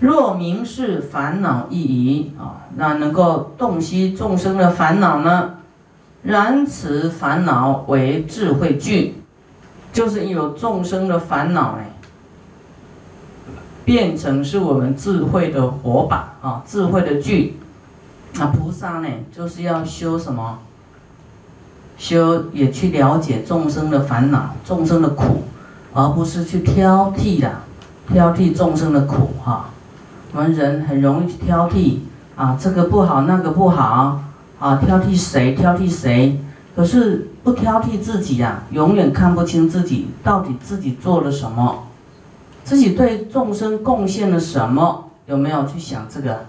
若明是烦恼意矣啊，那能够洞悉众生的烦恼呢？然此烦恼为智慧具，就是有众生的烦恼呢，变成是我们智慧的火把啊，智慧的具。那菩萨呢，就是要修什么？修也去了解众生的烦恼、众生的苦，而不是去挑剔的，挑剔众生的苦哈。我们人很容易去挑剔啊，这个不好，那个不好啊，挑剔谁？挑剔谁？可是不挑剔自己呀，永远看不清自己到底自己做了什么，自己对众生贡献了什么？有没有去想这个？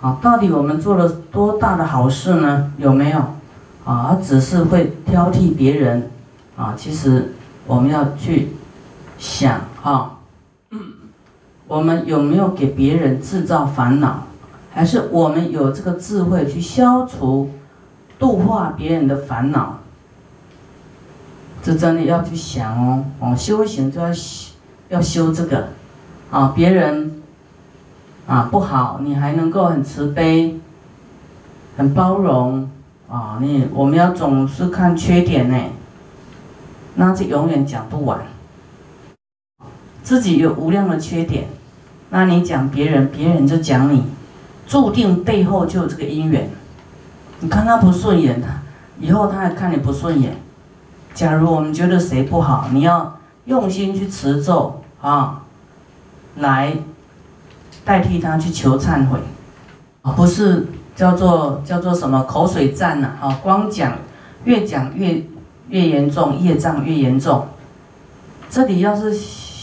啊，到底我们做了多大的好事呢？有没有？啊，只是会挑剔别人，啊，其实我们要去想哈，我们有没有给别人制造烦恼，还是我们有这个智慧去消除、度化别人的烦恼？这真的要去想哦，哦，修行就要要修这个，啊，别人啊不好，你还能够很慈悲、很包容。啊，你我们要总是看缺点呢，那就永远讲不完。自己有无量的缺点，那你讲别人，别人就讲你，注定背后就有这个因缘。你看他不顺眼，他以后他还看你不顺眼。假如我们觉得谁不好，你要用心去持咒啊，来代替他去求忏悔，啊，不是。叫做叫做什么口水战呐？哈，光讲越讲越越严重，业障越严重。这里要是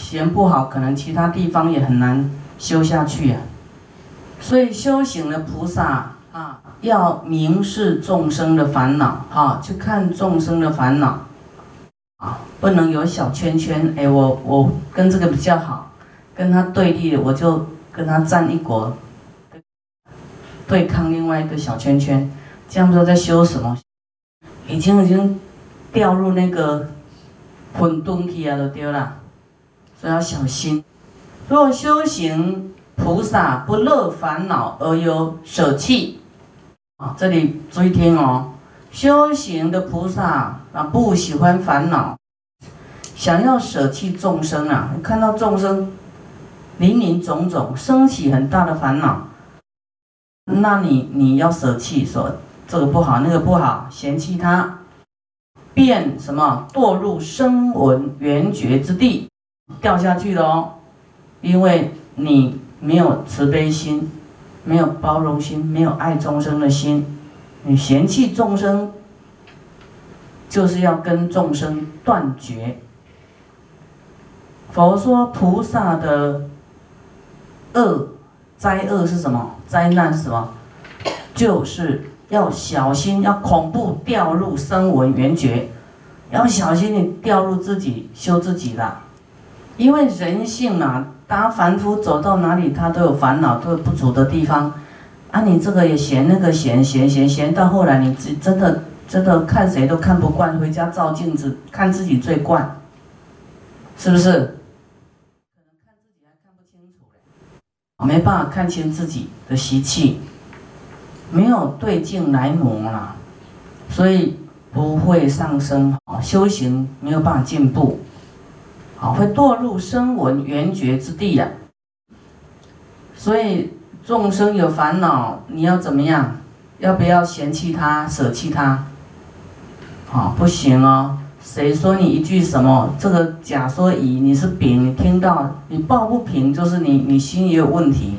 嫌不好，可能其他地方也很难修下去啊。所以修行的菩萨啊，要明示众生的烦恼，哈，去看众生的烦恼啊，不能有小圈圈。哎，我我跟这个比较好，跟他对立，我就跟他站一国。对抗另外一个小圈圈，这样说在修什么？已经已经掉入那个混沌去啊，都丢了，所以要小心。若修行菩萨不乐烦恼而有舍弃啊，这里注意听哦。修行的菩萨啊，不喜欢烦恼，想要舍弃众生啊，看到众生林林总总，升起很大的烦恼。那你你要舍弃，说这个不好，那个不好，嫌弃他，便什么堕入声闻缘觉之地，掉下去了哦，因为你没有慈悲心，没有包容心，没有爱众生的心，你嫌弃众生，就是要跟众生断绝。佛说菩萨的恶。灾恶是什么？灾难是什么？就是要小心，要恐怖掉入声闻缘觉，要小心你掉入自己修自己的，因为人性嘛，当凡夫走到哪里，他都有烦恼，都有不足的地方。啊，你这个也嫌，那个嫌，嫌嫌嫌，到后来你自真的真的看谁都看不惯，回家照镜子看自己最惯，是不是？可能看自己还看不清楚嘞没办法看清自己的习气，没有对镜来磨了，所以不会上升啊，修行没有办法进步，啊，会堕入声闻缘觉之地呀。所以众生有烦恼，你要怎么样？要不要嫌弃他、舍弃他？啊，不行哦。谁说你一句什么这个甲说乙，你是丙，你听到你抱不平，就是你你心也有问题。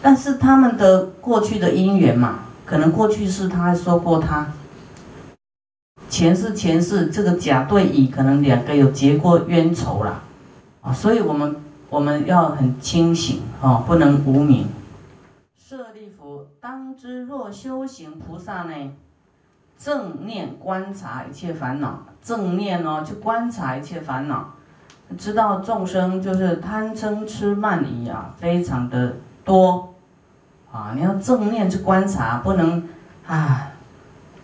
但是他们的过去的因缘嘛，可能过去是他说过他，前世前世这个甲对乙，可能两个有结过冤仇啦啊，所以我们我们要很清醒啊，不能无名。舍利弗，当知若修行菩萨呢？正念观察一切烦恼，正念哦，去观察一切烦恼，知道众生就是贪嗔痴慢疑啊，非常的多啊。你要正念去观察，不能啊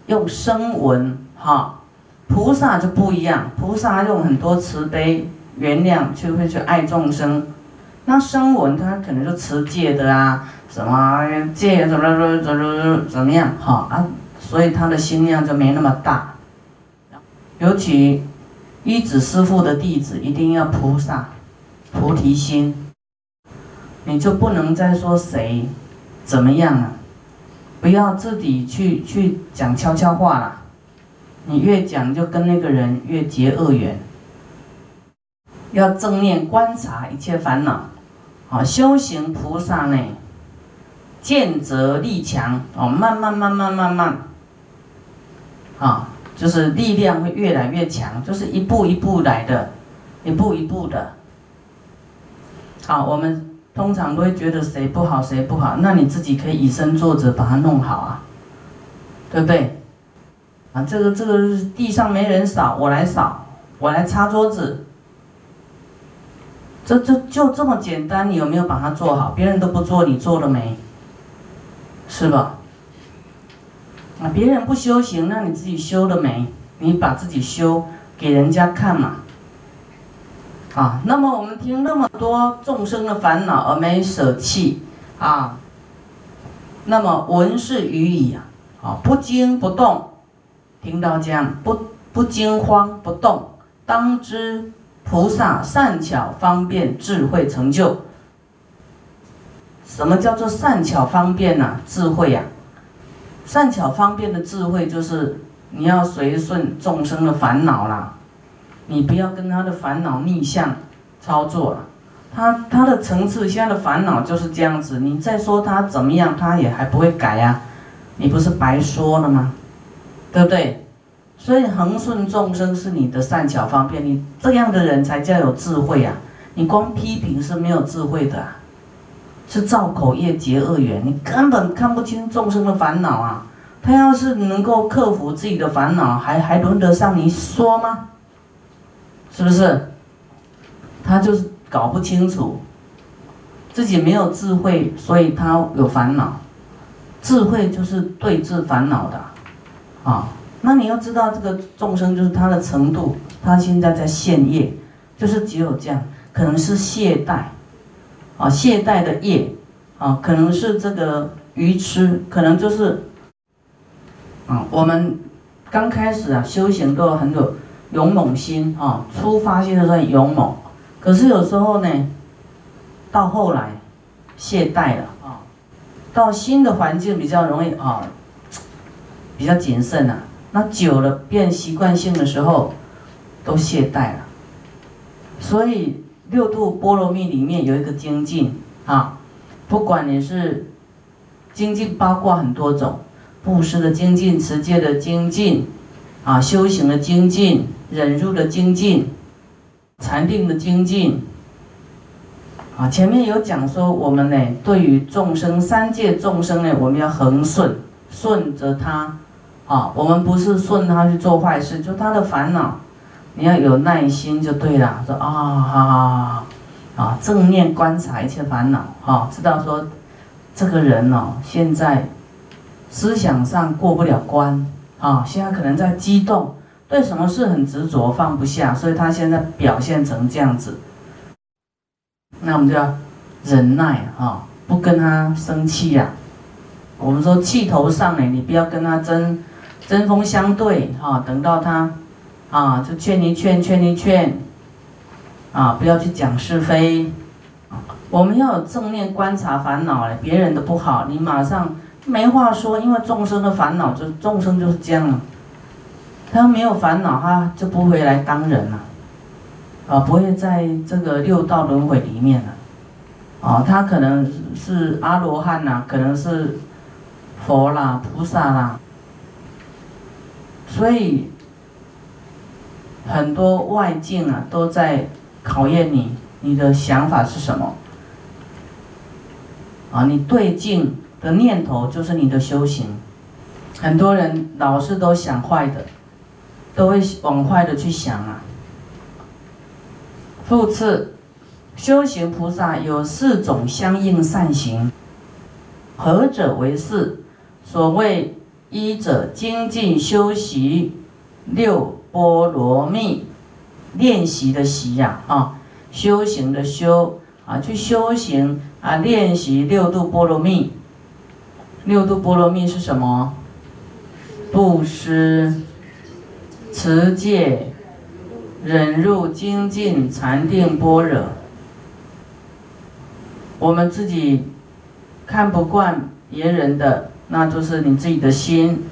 用声闻哈。菩萨就不一样，菩萨用很多慈悲原谅，就会去爱众生，那声闻他可能就持戒的啊，什么戒怎么怎么怎么怎么样好啊，所以他的心量就没那么大。尤其一子师父的弟子一定要菩萨菩提心，你就不能再说谁怎么样了，不要自己去去讲悄悄话了，你越讲就跟那个人越结恶缘。要正念观察一切烦恼。啊，修行菩萨呢，见则力强哦，慢慢慢慢慢慢，啊，就是力量会越来越强，就是一步一步来的，一步一步的。好，我们通常都会觉得谁不好谁不好，那你自己可以以身作则，把它弄好啊，对不对？啊，这个这个地上没人扫，我来扫，我来擦桌子。这这就这么简单，你有没有把它做好？别人都不做，你做了没？是吧？啊，别人不修行，那你自己修了没？你把自己修给人家看嘛。啊，那么我们听那么多众生的烦恼而没舍弃啊，那么闻是语矣啊，啊，不惊不动，听到这样不不惊慌不动，当知。菩萨善巧方便智慧成就。什么叫做善巧方便呢？智慧呀，善巧方便的智慧就是你要随顺众生的烦恼啦，你不要跟他的烦恼逆向操作。他他的层次现在的烦恼就是这样子，你再说他怎么样，他也还不会改呀，你不是白说了吗？对不对？所以恒顺众生是你的善巧方便，你这样的人才叫有智慧啊！你光批评是没有智慧的，是造口业结恶缘，你根本看不清众生的烦恼啊！他要是能够克服自己的烦恼，还还轮得上你说吗？是不是？他就是搞不清楚，自己没有智慧，所以他有烦恼。智慧就是对治烦恼的，啊那你要知道，这个众生就是他的程度，他现在在现业，就是只有这样，可能是懈怠，啊，懈怠的业，啊，可能是这个愚痴，可能就是，啊，我们刚开始啊修行都很有勇猛心啊，出发心的时候勇猛，可是有时候呢，到后来懈怠了啊，到新的环境比较容易啊，比较谨慎啊。那久了变习惯性的时候，都懈怠了。所以六度波罗蜜里面有一个精进啊，不管你是精进八卦很多种，布施的精进、持戒的精进啊、修行的精进、忍辱的精进、禅定的精进啊，前面有讲说我们呢，对于众生三界众生呢，我们要恒顺，顺着他。啊，我们不是顺他去做坏事，就他的烦恼，你要有耐心就对了。说啊，好好好，啊，正面观察一切烦恼，哈，知道说，这个人哦，现在思想上过不了关，啊，现在可能在激动，对什么事很执着，放不下，所以他现在表现成这样子。那我们就要忍耐，哈，不跟他生气呀。我们说气头上呢，你不要跟他争。针锋相对，哈，等到他，啊，就劝一劝，劝一劝，啊，不要去讲是非，我们要有正面观察烦恼嘞，别人的不好，你马上没话说，因为众生的烦恼就众生就是这样了，他没有烦恼，他就不会来当人了，啊，不会在这个六道轮回里面了，啊，他可能是阿罗汉呐，可能是佛啦、菩萨啦。所以，很多外境啊，都在考验你，你的想法是什么？啊，你对境的念头就是你的修行。很多人老是都想坏的，都会往坏的去想啊。复次，修行菩萨有四种相应善行，何者为是？所谓。一者精进修习六波罗蜜，练习的习呀啊，修行的修啊，去修行啊，练习六度波罗蜜。六度波罗蜜是什么？布施、持戒、忍辱、精进、禅定、般若。我们自己看不惯别人的，那就是你自己的心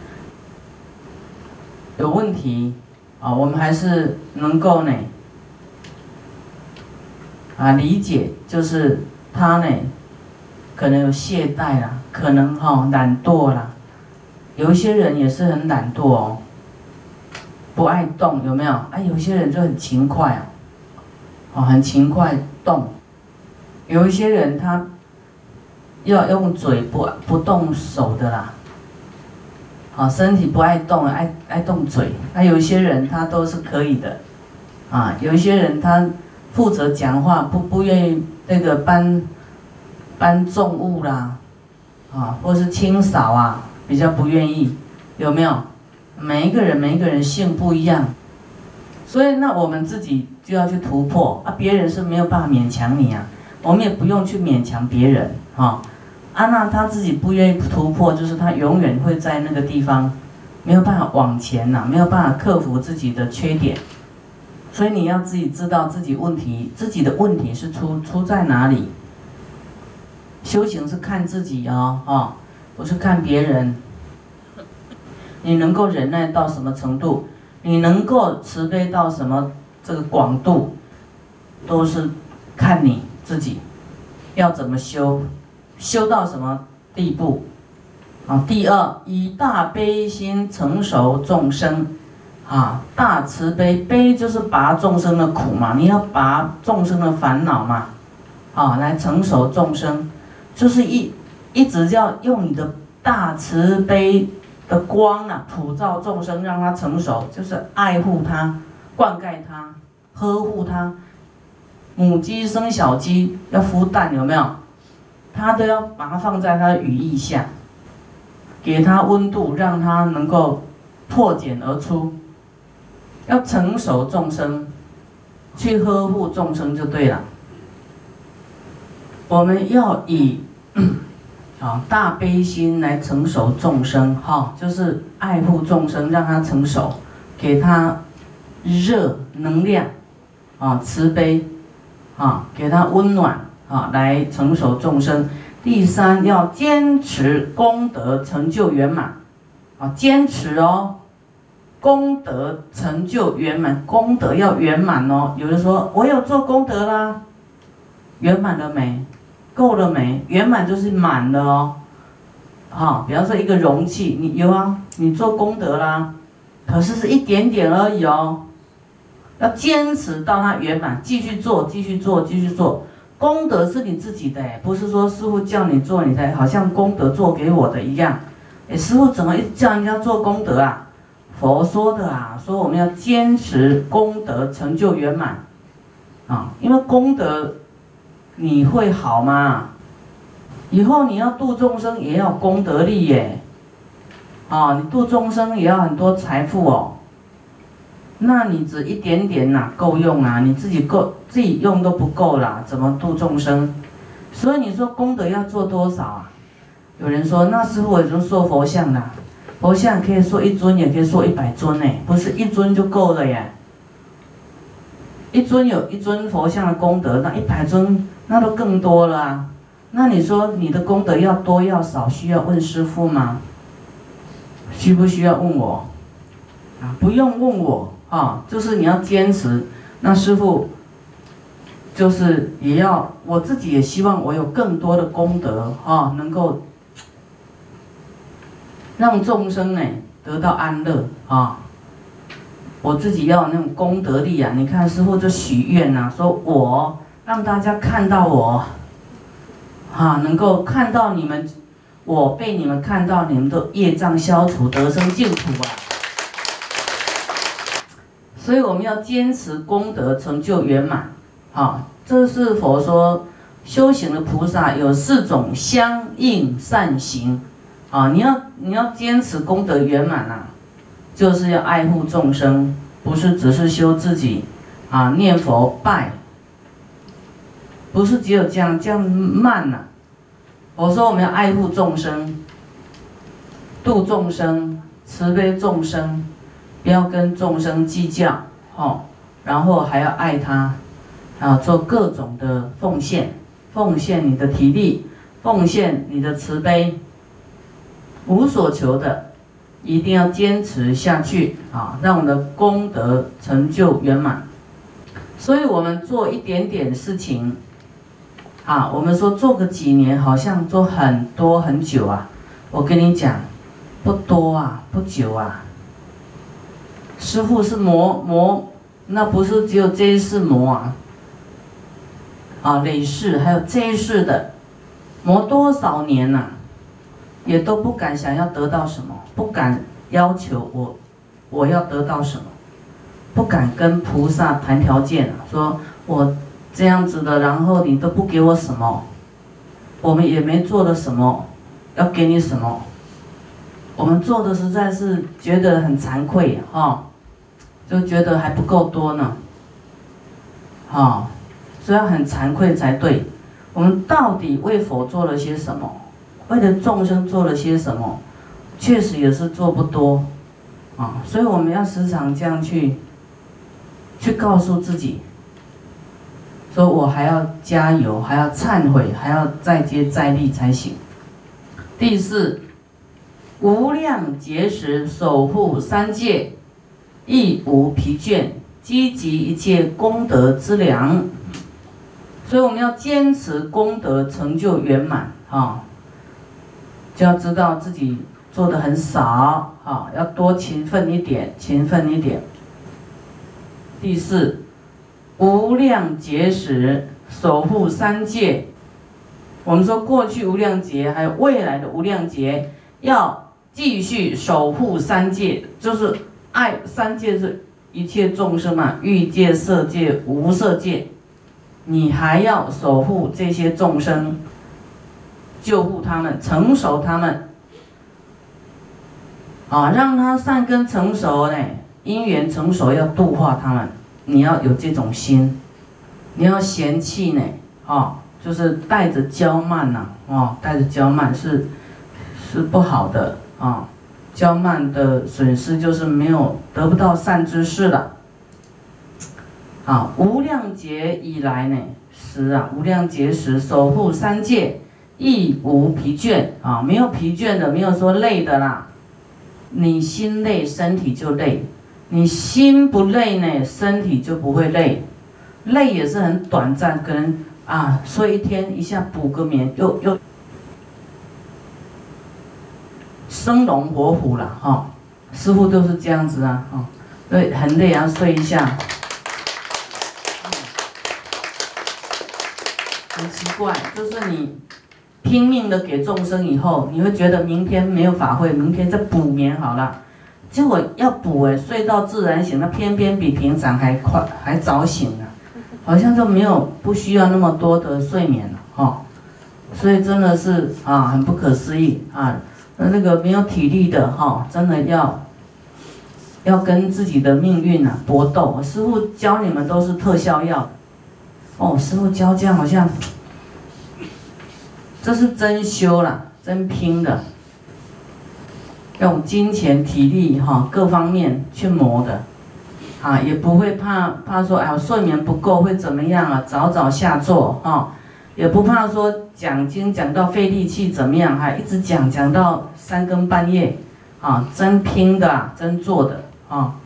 有问题啊。我们还是能够呢。啊，理解就是他呢，可能有懈怠啦，可能哈懒惰啦，有一些人也是很懒惰哦，不爱动，有没有？啊，有些人就很勤快啊，哦，很勤快动，有一些人他要用嘴不不动手的啦，好，身体不爱动，爱爱动嘴，那，有些人他都是可以的，啊，有一些人他。负责讲话不不愿意那个搬搬重物啦，啊，或是清扫啊，比较不愿意，有没有？每一个人每一个人性不一样，所以那我们自己就要去突破。啊，别人是没有办法勉强你啊，我们也不用去勉强别人哈。安娜他自己不愿意突破，就是他永远会在那个地方没有办法往前呐，没有办法克服自己的缺点。所以你要自己知道自己问题，自己的问题是出出在哪里。修行是看自己哦，啊，不是看别人。你能够忍耐到什么程度，你能够慈悲到什么这个广度，都是看你自己要怎么修，修到什么地步。啊，第二，以大悲心成熟众生。啊，大慈悲悲就是拔众生的苦嘛，你要拔众生的烦恼嘛，啊，来成熟众生，就是一一直要用你的大慈悲的光啊，普照众生，让他成熟，就是爱护他，灌溉他，呵护他。母鸡生小鸡要孵蛋，有没有？他都要把它放在他的羽翼下，给他温度，让他能够破茧而出。要成熟众生，去呵护众生就对了。我们要以 啊大悲心来成熟众生，哈，就是爱护众生，让他成熟，给他热能量，啊慈悲，啊给他温暖，啊来成熟众生。第三，要坚持功德成就圆满，啊坚持哦。功德成就圆满，功德要圆满哦。有人说我有做功德啦，圆满了没？够了没？圆满就是满了哦。好，比方说一个容器，你有啊？你做功德啦，可是是一点点而已哦。要坚持到它圆满，继续做，继续做，继续做。功德是你自己的，不是说师傅叫你做，你才好像功德做给我的一样。哎，师傅怎么一叫人家做功德啊？佛说的啊，说我们要坚持功德成就圆满，啊，因为功德你会好吗？以后你要度众生也要功德力耶，啊，你度众生也要很多财富哦，那你只一点点哪够用啊？你自己够自己用都不够啦，怎么度众生？所以你说功德要做多少啊？有人说，那师傅我已经塑佛像啦。佛像可以说一尊，也可以说一百尊呢，不是一尊就够了耶。一尊有一尊佛像的功德，那一百尊那都更多了啊。那你说你的功德要多要少，需要问师傅吗？需不需要问我？啊，不用问我啊，就是你要坚持。那师傅就是也要我自己也希望我有更多的功德啊，能够。让众生呢得到安乐啊！我自己要那种功德力啊！你看师傅就许愿呐，说我让大家看到我，啊，能够看到你们，我被你们看到，你们的业障消除，得生净土啊！所以我们要坚持功德成就圆满，啊，这是佛说修行的菩萨有四种相应善行。啊，你要你要坚持功德圆满呐，就是要爱护众生，不是只是修自己，啊，念佛拜，不是只有这样这样慢呐。我说我们要爱护众生，度众生，慈悲众生，不要跟众生计较，哦，然后还要爱他，啊，做各种的奉献，奉献你的体力，奉献你的慈悲，无所求的。一定要坚持下去啊，让我们的功德成就圆满。所以，我们做一点点事情，啊，我们说做个几年，好像做很多很久啊。我跟你讲，不多啊，不久啊。师傅是磨磨，那不是只有这一世磨啊，啊，累世还有这一世的，磨多少年呐？也都不敢想要得到什么，不敢要求我，我要得到什么，不敢跟菩萨谈条件说我这样子的，然后你都不给我什么，我们也没做了什么，要给你什么，我们做的实在是觉得很惭愧哈，就觉得还不够多呢，哈，所以很惭愧才对，我们到底为佛做了些什么？为了众生做了些什么，确实也是做不多，啊，所以我们要时常这样去，去告诉自己，说我还要加油，还要忏悔，还要再接再厉才行。第四，无量劫时守护三界，亦无疲倦，积极一切功德之粮。所以我们要坚持功德成就圆满啊。就要知道自己做的很少，啊，要多勤奋一点，勤奋一点。第四，无量劫时守护三界。我们说过去无量劫，还有未来的无量劫，要继续守护三界，就是爱三界是一切众生嘛，欲界、色界、无色界，你还要守护这些众生。救护他们，成熟他们，啊，让他善根成熟呢，因缘成熟要度化他们，你要有这种心，你要嫌弃呢，啊，就是带着娇慢呐，啊，带着娇慢是是不好的啊，骄慢的损失就是没有得不到善知识了，啊，无量劫以来呢，时啊，无量劫时守护三界。亦无疲倦啊，没有疲倦的，没有说累的啦。你心累，身体就累；你心不累呢，身体就不会累。累也是很短暂，可能啊睡一天，一下补个眠，又又生龙活虎了哈。师傅都是这样子啊，哈，对，很累啊，睡一下。很奇怪，就是你。拼命的给众生以后，你会觉得明天没有法会，明天再补眠好了。结果要补哎，睡到自然醒，那偏偏比平常还快，还早醒了，好像就没有不需要那么多的睡眠了哈。所以真的是啊，很不可思议啊。那个没有体力的哈，真的要要跟自己的命运啊搏斗。师傅教你们都是特效药哦，师傅教这样好像。这是真修了，真拼的，用金钱、体力哈各方面去磨的，啊，也不会怕怕说哎，我睡眠不够会怎么样啊？早早下座哈，也不怕说讲经讲到费力气怎么样，哈一直讲讲到三更半夜，啊，真拼的，真做的啊。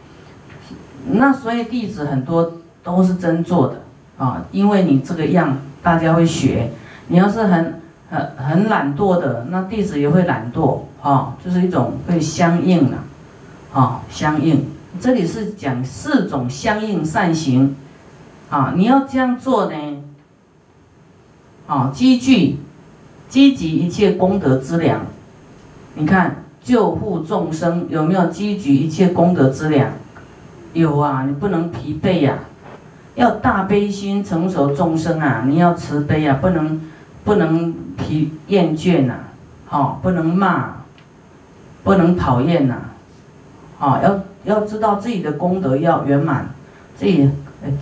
那所以弟子很多都是真做的啊，因为你这个样大家会学，你要是很。很很懒惰的，那弟子也会懒惰啊，就是一种会相应的，啊，相应。这里是讲四种相应善行，啊，你要这样做呢，啊，积聚，积集一切功德之粮。你看救护众生有没有积聚一切功德之粮？有啊，你不能疲惫呀，要大悲心成熟众生啊，你要慈悲啊，不能。不能疲厌倦呐，好，不能骂，不能讨厌呐，好，要要知道自己的功德要圆满，自己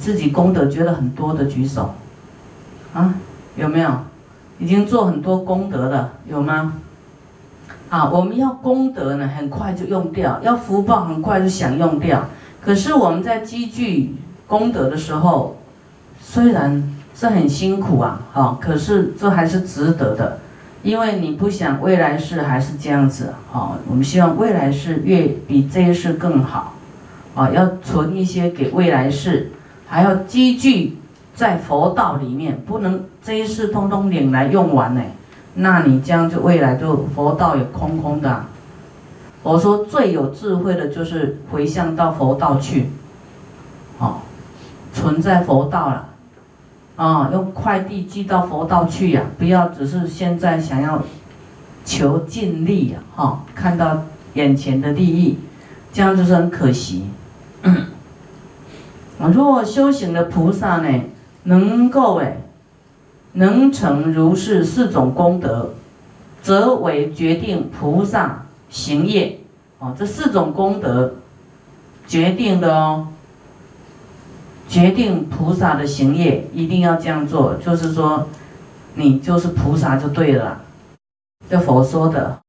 自己功德觉得很多的举手，啊，有没有？已经做很多功德了，有吗？啊，我们要功德呢，很快就用掉；要福报，很快就想用掉。可是我们在积聚功德的时候，虽然是很辛苦啊，啊，可是这还是值得的，因为你不想未来世还是这样子，啊，我们希望未来世越比这一世更好，啊，要存一些给未来世，还要积聚在佛道里面，不能这一世通通领来用完呢，那你这样就未来就佛道也空空的。我说最有智慧的就是回向到佛道去，哦，存在佛道了，啊，用快递寄到佛道去呀，不要只是现在想要求尽力呀，哈，看到眼前的利益，这样就是很可惜。啊，如果修行的菩萨呢，能够哎，能成如是四种功德，则为决定菩萨。行业，哦，这四种功德决定的哦，决定菩萨的行业一定要这样做，就是说，你就是菩萨就对了，这佛说的。